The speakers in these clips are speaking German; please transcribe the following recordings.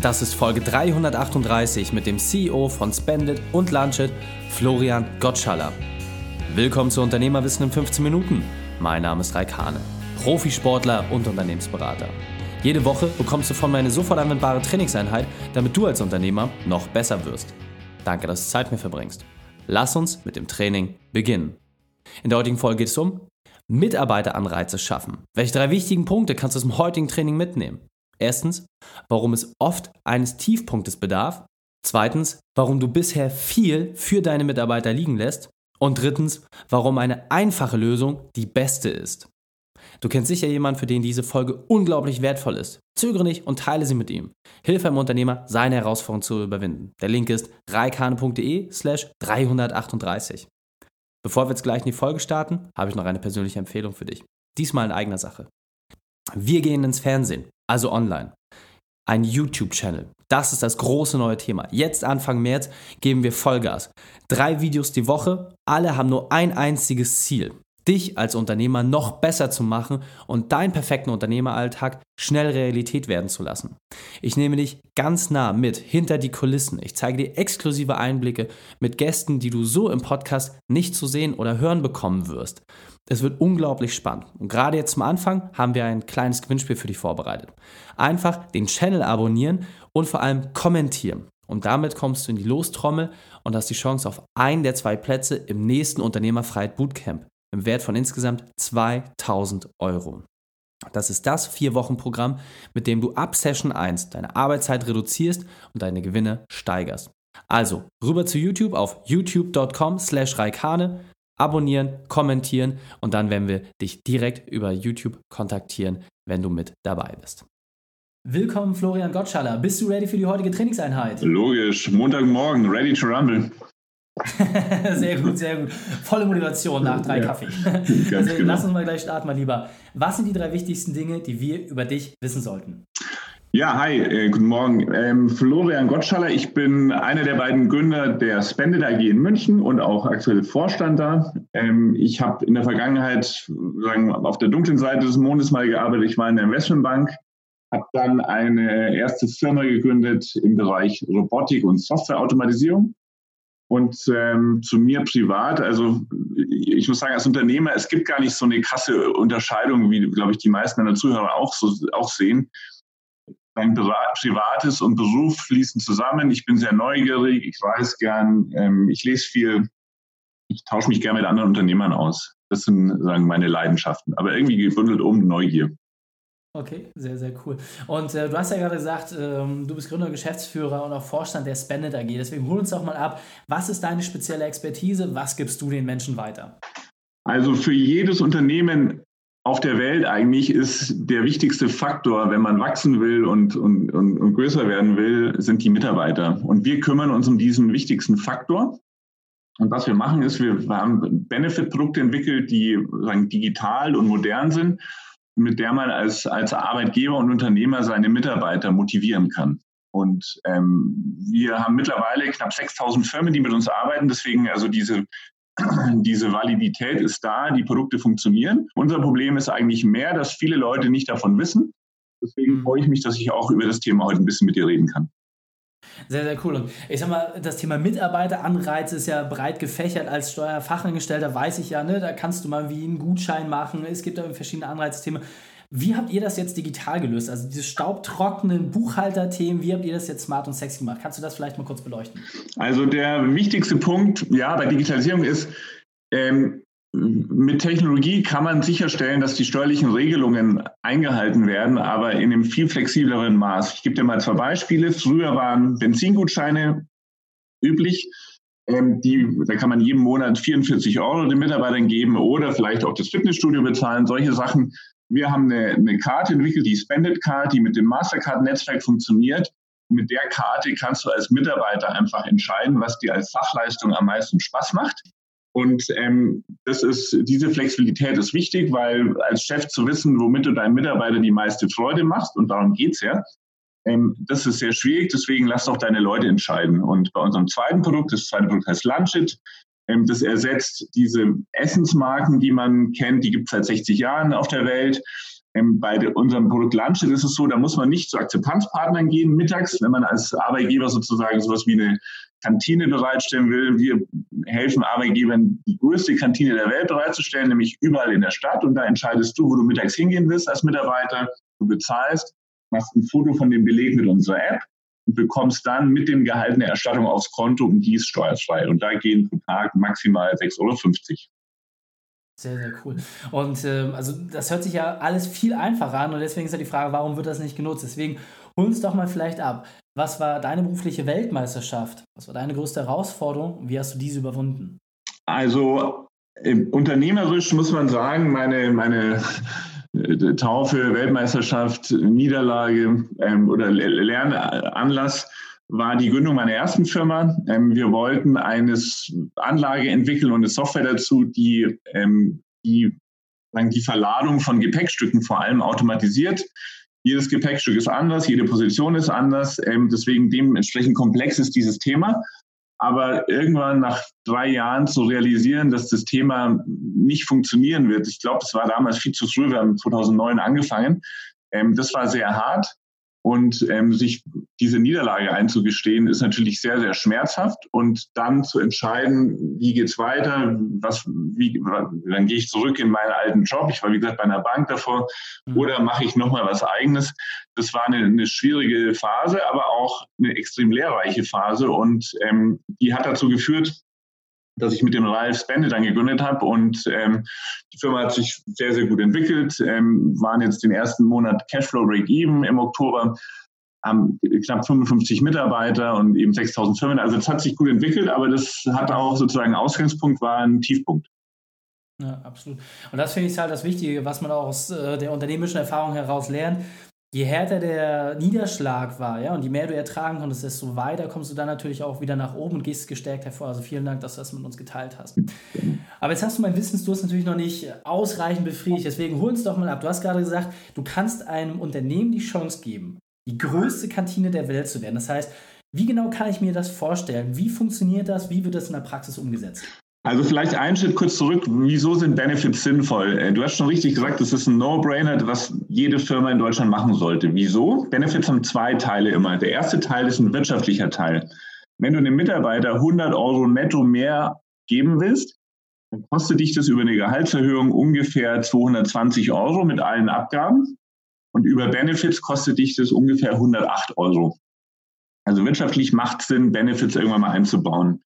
Das ist Folge 338 mit dem CEO von Spendit und Lunchit, Florian Gottschaller. Willkommen zu Unternehmerwissen in 15 Minuten. Mein Name ist Raik Hane, Profisportler und Unternehmensberater. Jede Woche bekommst du von mir eine sofort anwendbare Trainingseinheit, damit du als Unternehmer noch besser wirst. Danke, dass du Zeit mit mir verbringst. Lass uns mit dem Training beginnen. In der heutigen Folge geht es um Mitarbeiteranreize schaffen. Welche drei wichtigen Punkte kannst du aus dem heutigen Training mitnehmen? Erstens, warum es oft eines Tiefpunktes bedarf. Zweitens, warum du bisher viel für deine Mitarbeiter liegen lässt. Und drittens, warum eine einfache Lösung die beste ist. Du kennst sicher jemanden, für den diese Folge unglaublich wertvoll ist. Zögere nicht und teile sie mit ihm. Hilfe einem Unternehmer, seine Herausforderung zu überwinden. Der Link ist reikane.de slash 338. Bevor wir jetzt gleich in die Folge starten, habe ich noch eine persönliche Empfehlung für dich. Diesmal in eigener Sache. Wir gehen ins Fernsehen also online. Ein YouTube-Channel. Das ist das große neue Thema. Jetzt Anfang März geben wir Vollgas. Drei Videos die Woche, alle haben nur ein einziges Ziel. Dich als Unternehmer noch besser zu machen und deinen perfekten Unternehmeralltag schnell Realität werden zu lassen. Ich nehme dich ganz nah mit hinter die Kulissen. Ich zeige dir exklusive Einblicke mit Gästen, die du so im Podcast nicht zu sehen oder hören bekommen wirst. Es wird unglaublich spannend. Und gerade jetzt zum Anfang haben wir ein kleines Gewinnspiel für dich vorbereitet. Einfach den Channel abonnieren und vor allem kommentieren. Und damit kommst du in die Lostrommel und hast die Chance auf einen der zwei Plätze im nächsten Unternehmerfreiheit Bootcamp im Wert von insgesamt 2000 Euro. Das ist das Vier-Wochen-Programm, mit dem du ab Session 1 deine Arbeitszeit reduzierst und deine Gewinne steigerst. Also rüber zu YouTube auf youtube.com slash reikane abonnieren, kommentieren und dann werden wir dich direkt über YouTube kontaktieren, wenn du mit dabei bist. Willkommen, Florian Gottschaller. Bist du ready für die heutige Trainingseinheit? Logisch. Montagmorgen, ready to rumble. sehr gut, sehr gut. Volle Motivation nach drei ja, Kaffee. Also, genau. Lass uns mal gleich starten, mein Lieber. Was sind die drei wichtigsten Dinge, die wir über dich wissen sollten? Ja, hi, äh, guten Morgen. Ähm, Florian Gottschaller, ich bin einer der beiden Gründer der Spendit AG in München und auch aktuell Vorstand da. Ähm, ich habe in der Vergangenheit sagen, auf der dunklen Seite des Mondes mal gearbeitet. Ich war in der Investmentbank, habe dann eine erste Firma gegründet im Bereich Robotik und Softwareautomatisierung. Und ähm, zu mir privat, also ich muss sagen, als Unternehmer, es gibt gar nicht so eine krasse Unterscheidung, wie, glaube ich, die meisten meiner Zuhörer auch, so, auch sehen mein Privates und Beruf fließen zusammen. Ich bin sehr neugierig, ich weiß gern, ähm, ich lese viel, ich tausche mich gern mit anderen Unternehmern aus. Das sind sagen meine Leidenschaften, aber irgendwie gebündelt um Neugier. Okay, sehr, sehr cool. Und äh, du hast ja gerade gesagt, ähm, du bist Gründer, Geschäftsführer und auch Vorstand der Spendit AG. Deswegen hol uns doch mal ab. Was ist deine spezielle Expertise? Was gibst du den Menschen weiter? Also für jedes Unternehmen auf der Welt eigentlich ist der wichtigste Faktor, wenn man wachsen will und, und, und, und größer werden will, sind die Mitarbeiter. Und wir kümmern uns um diesen wichtigsten Faktor. Und was wir machen ist, wir haben Benefit-Produkte entwickelt, die sagen, digital und modern sind, mit der man als, als Arbeitgeber und Unternehmer seine Mitarbeiter motivieren kann. Und ähm, wir haben mittlerweile knapp 6000 Firmen, die mit uns arbeiten. Deswegen also diese diese Validität ist da, die Produkte funktionieren. Unser Problem ist eigentlich mehr, dass viele Leute nicht davon wissen. Deswegen mhm. freue ich mich, dass ich auch über das Thema heute ein bisschen mit dir reden kann. Sehr, sehr cool. Und ich sag mal, das Thema Mitarbeiteranreiz ist ja breit gefächert. Als Steuerfachangestellter weiß ich ja, ne, da kannst du mal wie einen Gutschein machen. Es gibt da verschiedene Anreizthemen. Wie habt ihr das jetzt digital gelöst? Also diese staubtrockenen Buchhalterthemen, wie habt ihr das jetzt smart und sexy gemacht? Kannst du das vielleicht mal kurz beleuchten? Also der wichtigste Punkt, ja, bei Digitalisierung ist, ähm, mit Technologie kann man sicherstellen, dass die steuerlichen Regelungen eingehalten werden, aber in einem viel flexibleren Maß. Ich gebe dir mal zwei Beispiele. Früher waren Benzingutscheine üblich. Ähm, die, da kann man jeden Monat 44 Euro den Mitarbeitern geben oder vielleicht auch das Fitnessstudio bezahlen. Solche Sachen wir haben eine, eine Karte entwickelt, die Spendit Card, die mit dem Mastercard-Netzwerk funktioniert. Mit der Karte kannst du als Mitarbeiter einfach entscheiden, was dir als Fachleistung am meisten Spaß macht. Und ähm, das ist, diese Flexibilität ist wichtig, weil als Chef zu wissen, womit du deinen Mitarbeiter die meiste Freude machst, und darum geht's ja, ähm, das ist sehr schwierig. Deswegen lass doch deine Leute entscheiden. Und bei unserem zweiten Produkt, das zweite Produkt heißt Lunchit, das ersetzt diese Essensmarken, die man kennt, die gibt es seit 60 Jahren auf der Welt. Ähm, bei unserem Produkt Lunchit ist es so, da muss man nicht zu Akzeptanzpartnern gehen mittags, wenn man als Arbeitgeber sozusagen sowas wie eine Kantine bereitstellen will. Wir helfen Arbeitgebern, die größte Kantine der Welt bereitzustellen, nämlich überall in der Stadt. Und da entscheidest du, wo du mittags hingehen willst als Mitarbeiter. Du bezahlst, machst ein Foto von dem Beleg mit unserer App und bekommst dann mit dem Gehalt eine Erstattung aufs Konto und die ist steuerfrei. Und da gehen pro Tag maximal 6,50 Euro. Sehr, sehr cool. Und ähm, also das hört sich ja alles viel einfacher an und deswegen ist ja die Frage, warum wird das nicht genutzt? Deswegen hol uns doch mal vielleicht ab. Was war deine berufliche Weltmeisterschaft? Was war deine größte Herausforderung? Wie hast du diese überwunden? Also unternehmerisch muss man sagen, meine, meine äh, Taufe, Weltmeisterschaft, Niederlage ähm, oder Lernanlass war die Gründung meiner ersten Firma. Ähm, wir wollten eine Anlage entwickeln und eine Software dazu, die ähm, die, die Verladung von Gepäckstücken vor allem automatisiert. Jedes Gepäckstück ist anders, jede Position ist anders. Ähm, deswegen dementsprechend komplex ist dieses Thema. Aber irgendwann nach drei Jahren zu realisieren, dass das Thema nicht funktionieren wird. Ich glaube, es war damals viel zu früh. Wir haben 2009 angefangen. das war sehr hart. Und ähm, sich diese Niederlage einzugestehen, ist natürlich sehr, sehr schmerzhaft. Und dann zu entscheiden, wie geht's weiter, was, wie, dann gehe ich zurück in meinen alten Job. Ich war, wie gesagt, bei einer Bank davor. Mhm. Oder mache ich nochmal was Eigenes? Das war eine, eine, schwierige Phase, aber auch eine extrem lehrreiche Phase. Und ähm, die hat dazu geführt, dass ich mit dem Ralf Spende dann gegründet habe und ähm, die Firma hat sich sehr, sehr gut entwickelt, ähm, waren jetzt den ersten Monat Cashflow Break-Even im Oktober, haben knapp 55 Mitarbeiter und eben 6000 Firmen. Also es hat sich gut entwickelt, aber das hat auch sozusagen Ausgangspunkt, war ein Tiefpunkt. Ja, absolut. Und das finde ich halt das Wichtige, was man auch aus äh, der unternehmerischen Erfahrung heraus lernt je härter der Niederschlag war, ja, und je mehr du ertragen konntest, desto weiter kommst du dann natürlich auch wieder nach oben und gehst gestärkt hervor. Also vielen Dank, dass du das mit uns geteilt hast. Aber jetzt hast du mein Wissensdurst natürlich noch nicht ausreichend befriedigt, deswegen hol uns doch mal ab. Du hast gerade gesagt, du kannst einem Unternehmen die Chance geben, die größte Kantine der Welt zu werden. Das heißt, wie genau kann ich mir das vorstellen? Wie funktioniert das? Wie wird das in der Praxis umgesetzt? Also vielleicht einen Schritt kurz zurück. Wieso sind Benefits sinnvoll? Äh, du hast schon richtig gesagt, das ist ein No-Brainer, was jede Firma in Deutschland machen sollte. Wieso? Benefits haben zwei Teile immer. Der erste Teil ist ein wirtschaftlicher Teil. Wenn du einem Mitarbeiter 100 Euro netto mehr geben willst, dann kostet dich das über eine Gehaltserhöhung ungefähr 220 Euro mit allen Abgaben. Und über Benefits kostet dich das ungefähr 108 Euro. Also wirtschaftlich macht es Sinn, Benefits irgendwann mal einzubauen.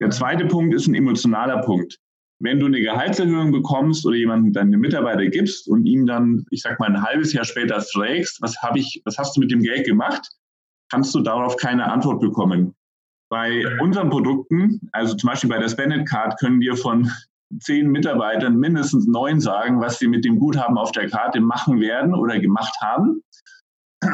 Der zweite Punkt ist ein emotionaler Punkt. Wenn du eine Gehaltserhöhung bekommst oder jemanden deine Mitarbeiter gibst und ihm dann, ich sag mal, ein halbes Jahr später fragst, was habe ich, was hast du mit dem Geld gemacht, kannst du darauf keine Antwort bekommen. Bei unseren Produkten, also zum Beispiel bei der Spendit Card, können wir von zehn Mitarbeitern mindestens neun sagen, was sie mit dem Guthaben auf der Karte machen werden oder gemacht haben.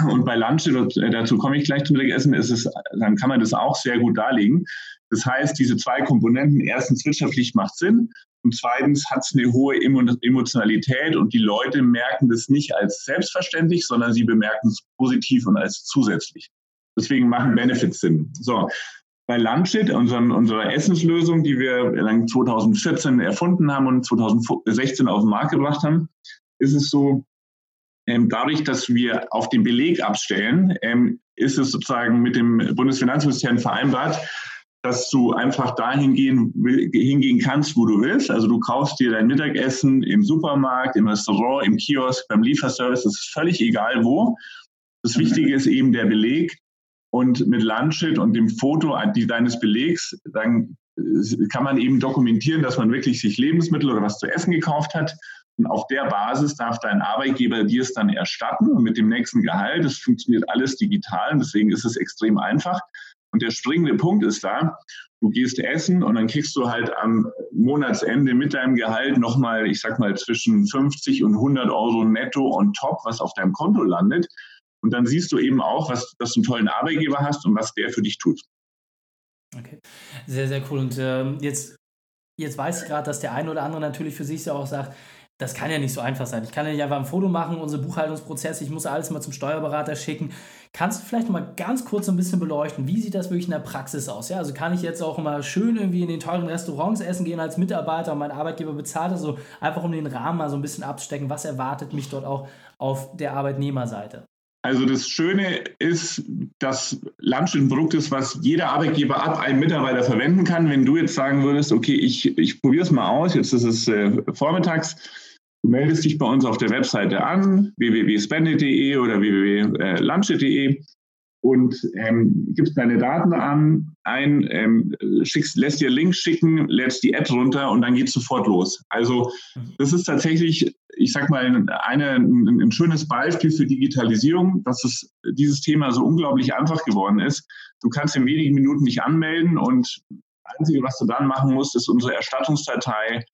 Und bei Lunch, dazu komme ich gleich zum Mittagessen, ist es, dann kann man das auch sehr gut darlegen. Das heißt, diese zwei Komponenten, erstens wirtschaftlich macht Sinn und zweitens hat es eine hohe Emotionalität und die Leute merken das nicht als selbstverständlich, sondern sie bemerken es positiv und als zusätzlich. Deswegen machen Benefits Sinn. So. Bei Lunchit, unserer Essenslösung, die wir 2014 erfunden haben und 2016 auf den Markt gebracht haben, ist es so, ähm, dadurch, dass wir auf den Beleg abstellen, ähm, ist es sozusagen mit dem Bundesfinanzministerium vereinbart, dass du einfach dahin gehen, hingehen kannst, wo du willst. Also du kaufst dir dein Mittagessen im Supermarkt, im Restaurant, im Kiosk, beim Lieferservice, das ist völlig egal wo. Das Wichtige ist eben der Beleg. Und mit Lunchit und dem Foto deines Belegs, dann äh, kann man eben dokumentieren, dass man wirklich sich Lebensmittel oder was zu essen gekauft hat. Und auf der Basis darf dein Arbeitgeber dir es dann erstatten und mit dem nächsten Gehalt. Das funktioniert alles digital und deswegen ist es extrem einfach. Und der springende Punkt ist da, du gehst essen und dann kriegst du halt am Monatsende mit deinem Gehalt nochmal, ich sag mal, zwischen 50 und 100 Euro netto on top, was auf deinem Konto landet. Und dann siehst du eben auch, was, dass du einen tollen Arbeitgeber hast und was der für dich tut. Okay, sehr, sehr cool. Und ähm, jetzt, jetzt weiß ich gerade, dass der eine oder andere natürlich für sich ja auch sagt, das kann ja nicht so einfach sein. Ich kann ja nicht einfach ein Foto machen, unsere Buchhaltungsprozesse, ich muss alles mal zum Steuerberater schicken. Kannst du vielleicht mal ganz kurz ein bisschen beleuchten, wie sieht das wirklich in der Praxis aus? Ja, also kann ich jetzt auch immer schön irgendwie in den teuren Restaurants essen gehen als Mitarbeiter und mein Arbeitgeber bezahlt, also einfach um den Rahmen mal so ein bisschen abzustecken, was erwartet mich dort auch auf der Arbeitnehmerseite? Also das Schöne ist, dass Lunch ein Produkt ist, was jeder Arbeitgeber ab einem Mitarbeiter verwenden kann. Wenn du jetzt sagen würdest, okay, ich, ich probiere es mal aus, jetzt ist es äh, vormittags, Du meldest dich bei uns auf der Webseite an, www.spendit.de oder www.lunch.de und ähm, gibst deine Daten an, ein, ähm, schickst, lässt dir Link schicken, lädst die App runter und dann geht es sofort los. Also das ist tatsächlich, ich sag mal, eine, ein, ein schönes Beispiel für Digitalisierung, dass es dieses Thema so unglaublich einfach geworden ist. Du kannst in wenigen Minuten dich anmelden und das Einzige, was du dann machen musst, ist unsere Erstattungsdatei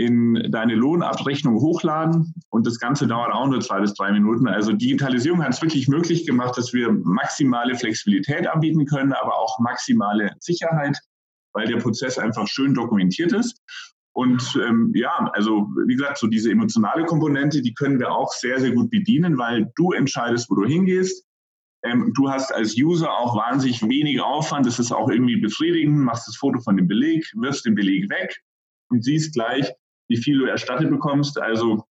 in deine Lohnabrechnung hochladen und das Ganze dauert auch nur zwei bis drei Minuten. Also Digitalisierung hat es wirklich möglich gemacht, dass wir maximale Flexibilität anbieten können, aber auch maximale Sicherheit, weil der Prozess einfach schön dokumentiert ist. Und ähm, ja, also wie gesagt, so diese emotionale Komponente, die können wir auch sehr, sehr gut bedienen, weil du entscheidest, wo du hingehst. Ähm, du hast als User auch wahnsinnig wenig Aufwand. Das ist auch irgendwie befriedigend. Machst das Foto von dem Beleg, wirfst den Beleg weg und siehst gleich, wie viel du erstattet bekommst. Also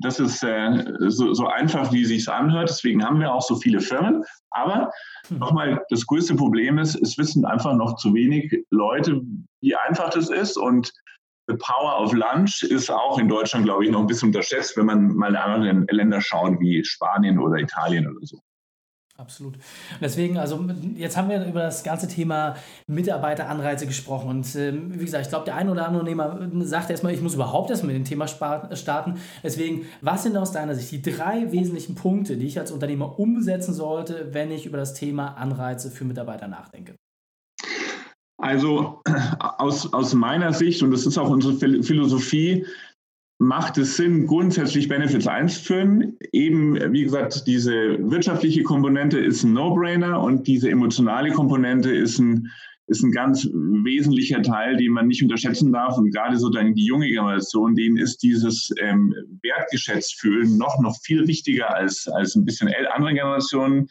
das ist äh, so, so, einfach, wie es sich anhört. Deswegen haben wir auch so viele Firmen. Aber hm. nochmal, das größte Problem ist, es wissen einfach noch zu wenig Leute, wie einfach das ist. Und the power of lunch ist auch in Deutschland, glaube ich, noch ein bisschen unterschätzt, wenn man mal in anderen Länder schaut, wie Spanien oder Italien oder so. Absolut. deswegen, also jetzt haben wir über das ganze Thema Mitarbeiteranreize gesprochen. Und äh, wie gesagt, ich glaube, der ein oder andere Unternehmer sagt erstmal, ich muss überhaupt erstmal mit dem Thema starten. Deswegen, was sind aus deiner Sicht die drei wesentlichen Punkte, die ich als Unternehmer umsetzen sollte, wenn ich über das Thema Anreize für Mitarbeiter nachdenke? Also aus, aus meiner Sicht, und das ist auch unsere Philosophie, macht es Sinn, grundsätzlich Benefits einzuführen. Eben, wie gesagt, diese wirtschaftliche Komponente ist ein No-Brainer und diese emotionale Komponente ist ein, ist ein ganz wesentlicher Teil, den man nicht unterschätzen darf. Und gerade so dann die junge Generation, denen ist dieses ähm, wertgeschätzt fühlen noch, noch viel wichtiger als, als ein bisschen andere Generationen.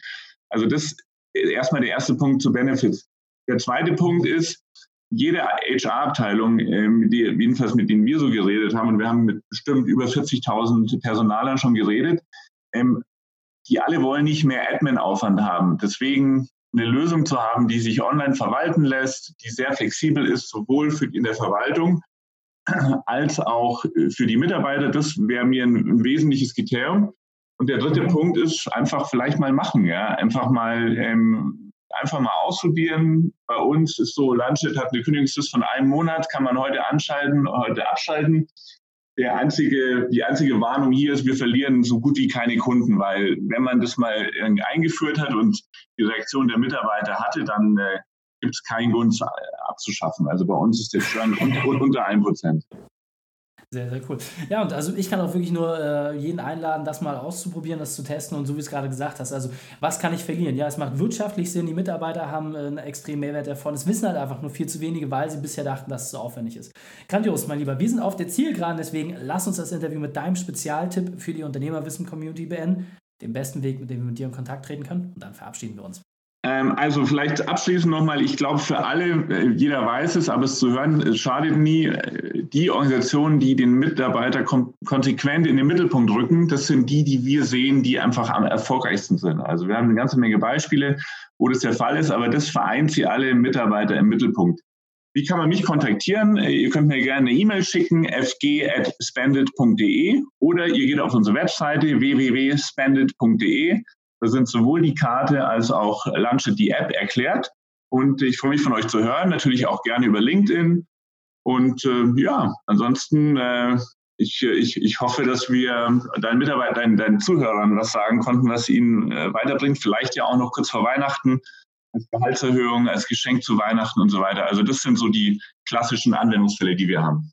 Also das ist erstmal der erste Punkt zu Benefits. Der zweite Punkt ist, jede HR-Abteilung, ähm, die, jedenfalls mit denen wir so geredet haben, und wir haben mit bestimmt über 40.000 Personalern schon geredet, ähm, die alle wollen nicht mehr Admin-Aufwand haben. Deswegen eine Lösung zu haben, die sich online verwalten lässt, die sehr flexibel ist, sowohl für in der Verwaltung als auch für die Mitarbeiter, das wäre mir ein, ein, wesentliches Kriterium. Und der dritte Punkt ist einfach vielleicht mal machen, ja, einfach mal ähm, einfach mal ausprobieren. Bei uns ist so, Landshut hat eine Kündigungsfrist von einem Monat, kann man heute anschalten, heute abschalten. Der einzige, die einzige Warnung hier ist, wir verlieren so gut wie keine Kunden, weil wenn man das mal eingeführt hat und die Reaktion der Mitarbeiter hatte, dann äh, gibt es keinen Grund abzuschaffen. Also bei uns ist der Churn unter 1%. Sehr, sehr cool. Ja, und also ich kann auch wirklich nur äh, jeden einladen, das mal auszuprobieren, das zu testen und so wie es gerade gesagt hast. Also, was kann ich verlieren? Ja, es macht wirtschaftlich Sinn, die Mitarbeiter haben äh, einen extremen Mehrwert davon. Es wissen halt einfach nur viel zu wenige, weil sie bisher dachten, dass es so aufwendig ist. Grandios, mein Lieber. Wir sind auf der Zielgeraden, deswegen lass uns das Interview mit deinem Spezialtipp für die Unternehmerwissen-Community beenden. Den besten Weg, mit dem wir mit dir in Kontakt treten können. Und dann verabschieden wir uns. Ähm, also vielleicht abschließend nochmal, ich glaube für alle, äh, jeder weiß es, aber es zu hören, es schadet nie. Äh, die Organisationen, die den Mitarbeiter konsequent in den Mittelpunkt rücken, das sind die, die wir sehen, die einfach am erfolgreichsten sind. Also wir haben eine ganze Menge Beispiele, wo das der Fall ist, aber das vereint sie alle Mitarbeiter im Mittelpunkt. Wie kann man mich kontaktieren? Äh, ihr könnt mir gerne eine E-Mail schicken, fg.spendit.de oder ihr geht auf unsere Webseite www.spendit.de da sind sowohl die Karte als auch Launchit die App erklärt. Und ich freue mich von euch zu hören, natürlich auch gerne über LinkedIn. Und äh, ja, ansonsten, äh, ich, ich, ich hoffe, dass wir deinen Mitarbeitern, deinen, deinen Zuhörern was sagen konnten, was ihnen äh, weiterbringt. Vielleicht ja auch noch kurz vor Weihnachten als Gehaltserhöhung, als Geschenk zu Weihnachten und so weiter. Also das sind so die klassischen Anwendungsfälle, die wir haben.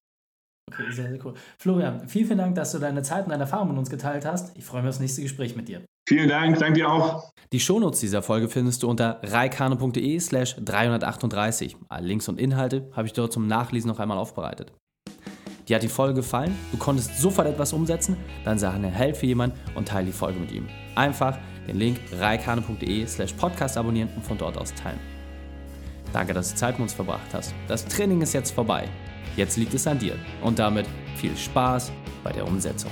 Okay, sehr, sehr cool. Florian, vielen, vielen Dank, dass du deine Zeit und deine Erfahrungen mit uns geteilt hast. Ich freue mich auf das nächste Gespräch mit dir. Vielen Dank, danke dir auch. Die Shownotes dieser Folge findest du unter reikane.de slash 338. Alle Links und Inhalte habe ich dort zum Nachlesen noch einmal aufbereitet. Dir hat die Folge gefallen? Du konntest sofort etwas umsetzen? Dann sag eine Helfe jemand und teile die Folge mit ihm. Einfach den Link reikane.de slash podcast abonnieren und von dort aus teilen. Danke, dass du Zeit mit uns verbracht hast. Das Training ist jetzt vorbei. Jetzt liegt es an dir. Und damit viel Spaß bei der Umsetzung.